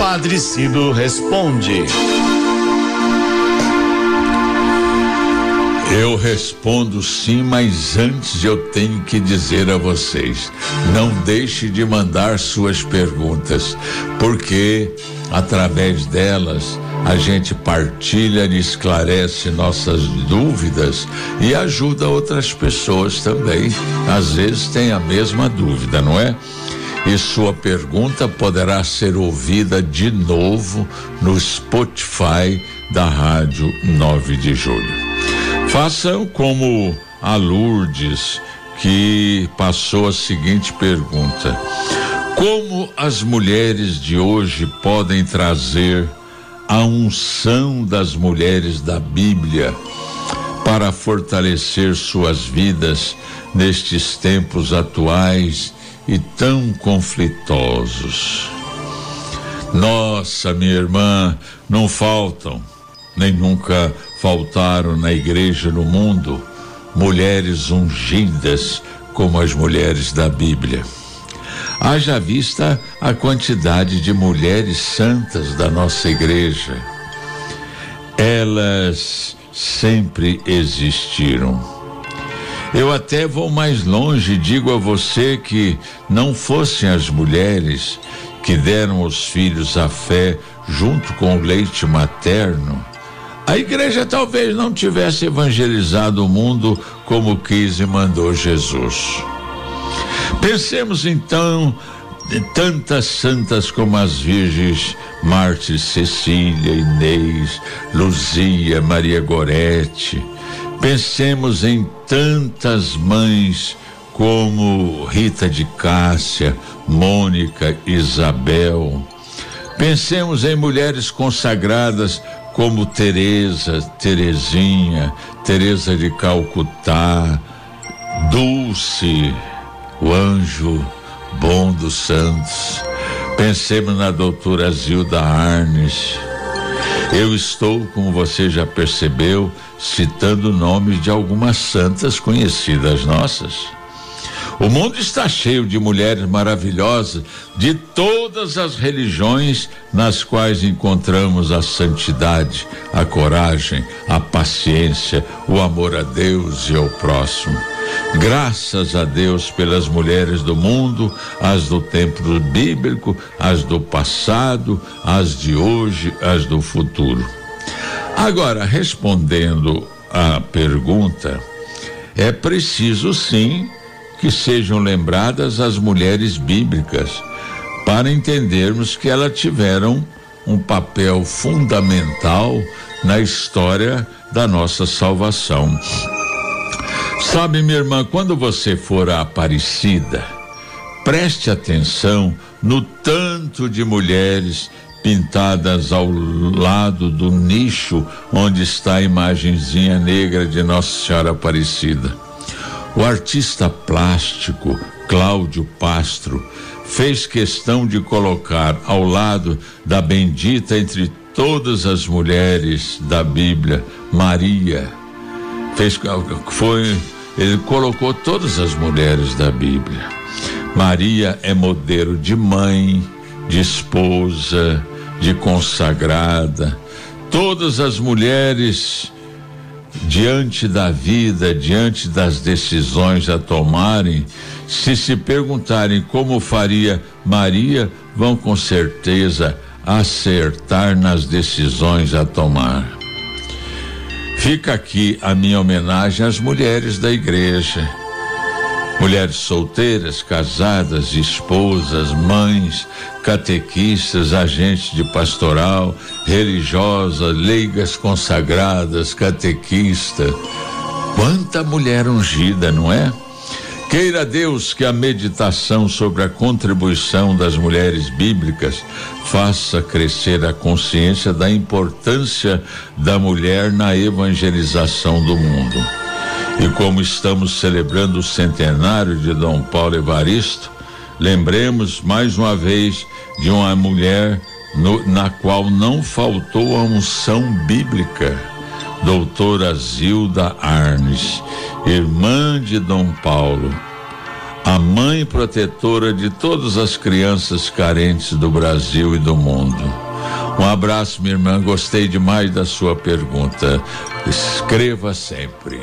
Padre Cido responde. Eu respondo sim, mas antes eu tenho que dizer a vocês: não deixe de mandar suas perguntas, porque através delas a gente partilha e esclarece nossas dúvidas e ajuda outras pessoas também. Às vezes tem a mesma dúvida, não é? E sua pergunta poderá ser ouvida de novo no Spotify da Rádio 9 de Julho. Façam como a Lourdes, que passou a seguinte pergunta: Como as mulheres de hoje podem trazer a unção das mulheres da Bíblia para fortalecer suas vidas nestes tempos atuais e tão conflitosos? Nossa, minha irmã, não faltam, nem nunca faltaram na igreja no mundo mulheres ungidas como as mulheres da Bíblia. Haja vista a quantidade de mulheres santas da nossa igreja. Elas sempre existiram. Eu até vou mais longe e digo a você que não fossem as mulheres que deram os filhos a fé junto com o leite materno, a igreja talvez não tivesse evangelizado o mundo como quis e mandou Jesus. Pensemos então tantas santas como as virgens Marte, Cecília, Inês, Luzia, Maria Gorete. Pensemos em tantas mães como Rita de Cássia, Mônica, Isabel. Pensemos em mulheres consagradas como Teresa, Terezinha, Teresa de Calcutá, Dulce, o anjo bom dos santos. Pensemos na doutora Zilda Arnes. Eu estou, como você já percebeu, citando nomes de algumas santas conhecidas nossas. O mundo está cheio de mulheres maravilhosas de todas as religiões nas quais encontramos a santidade, a coragem, a paciência, o amor a Deus e ao próximo. Graças a Deus pelas mulheres do mundo, as do tempo bíblico, as do passado, as de hoje, as do futuro. Agora, respondendo à pergunta, é preciso sim que sejam lembradas as mulheres bíblicas, para entendermos que elas tiveram um papel fundamental na história da nossa salvação. Sabe, minha irmã, quando você for a Aparecida, preste atenção no tanto de mulheres pintadas ao lado do nicho onde está a imagenzinha negra de Nossa Senhora Aparecida. O artista plástico Cláudio Pastro fez questão de colocar ao lado da bendita entre todas as mulheres da Bíblia, Maria. Fez foi ele colocou todas as mulheres da Bíblia. Maria é modelo de mãe, de esposa, de consagrada. Todas as mulheres diante da vida, diante das decisões a tomarem, se se perguntarem como faria Maria, vão com certeza acertar nas decisões a tomar. Fica aqui a minha homenagem às mulheres da igreja mulheres solteiras, casadas, esposas, mães, catequistas, agentes de pastoral, religiosa, leigas consagradas, catequista. Quanta mulher ungida, não é? Queira Deus que a meditação sobre a contribuição das mulheres bíblicas faça crescer a consciência da importância da mulher na evangelização do mundo. E como estamos celebrando o centenário de Dom Paulo Evaristo, lembremos mais uma vez de uma mulher no, na qual não faltou a unção bíblica, doutora Zilda Arnes, irmã de Dom Paulo. a mãe protetora de todas as crianças carentes do Brasil e do mundo. Um abraço, minha irmã. Gostei demais da sua pergunta. Escreva sempre.